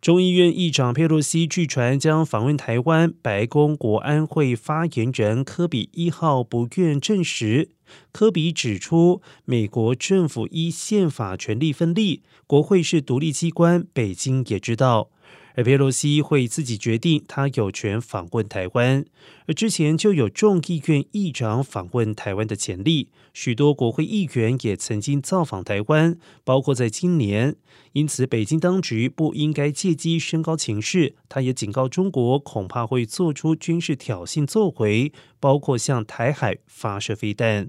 众议院议长佩洛西据传将访问台湾，白宫国安会发言人科比一号不愿证实。科比指出，美国政府依宪法权力分立，国会是独立机关，北京也知道。而佩洛西会自己决定，他有权访问台湾。而之前就有众议院议长访问台湾的潜力，许多国会议员也曾经造访台湾，包括在今年。因此，北京当局不应该借机升高情势。他也警告中国，恐怕会做出军事挑衅作为，包括向台海发射飞弹。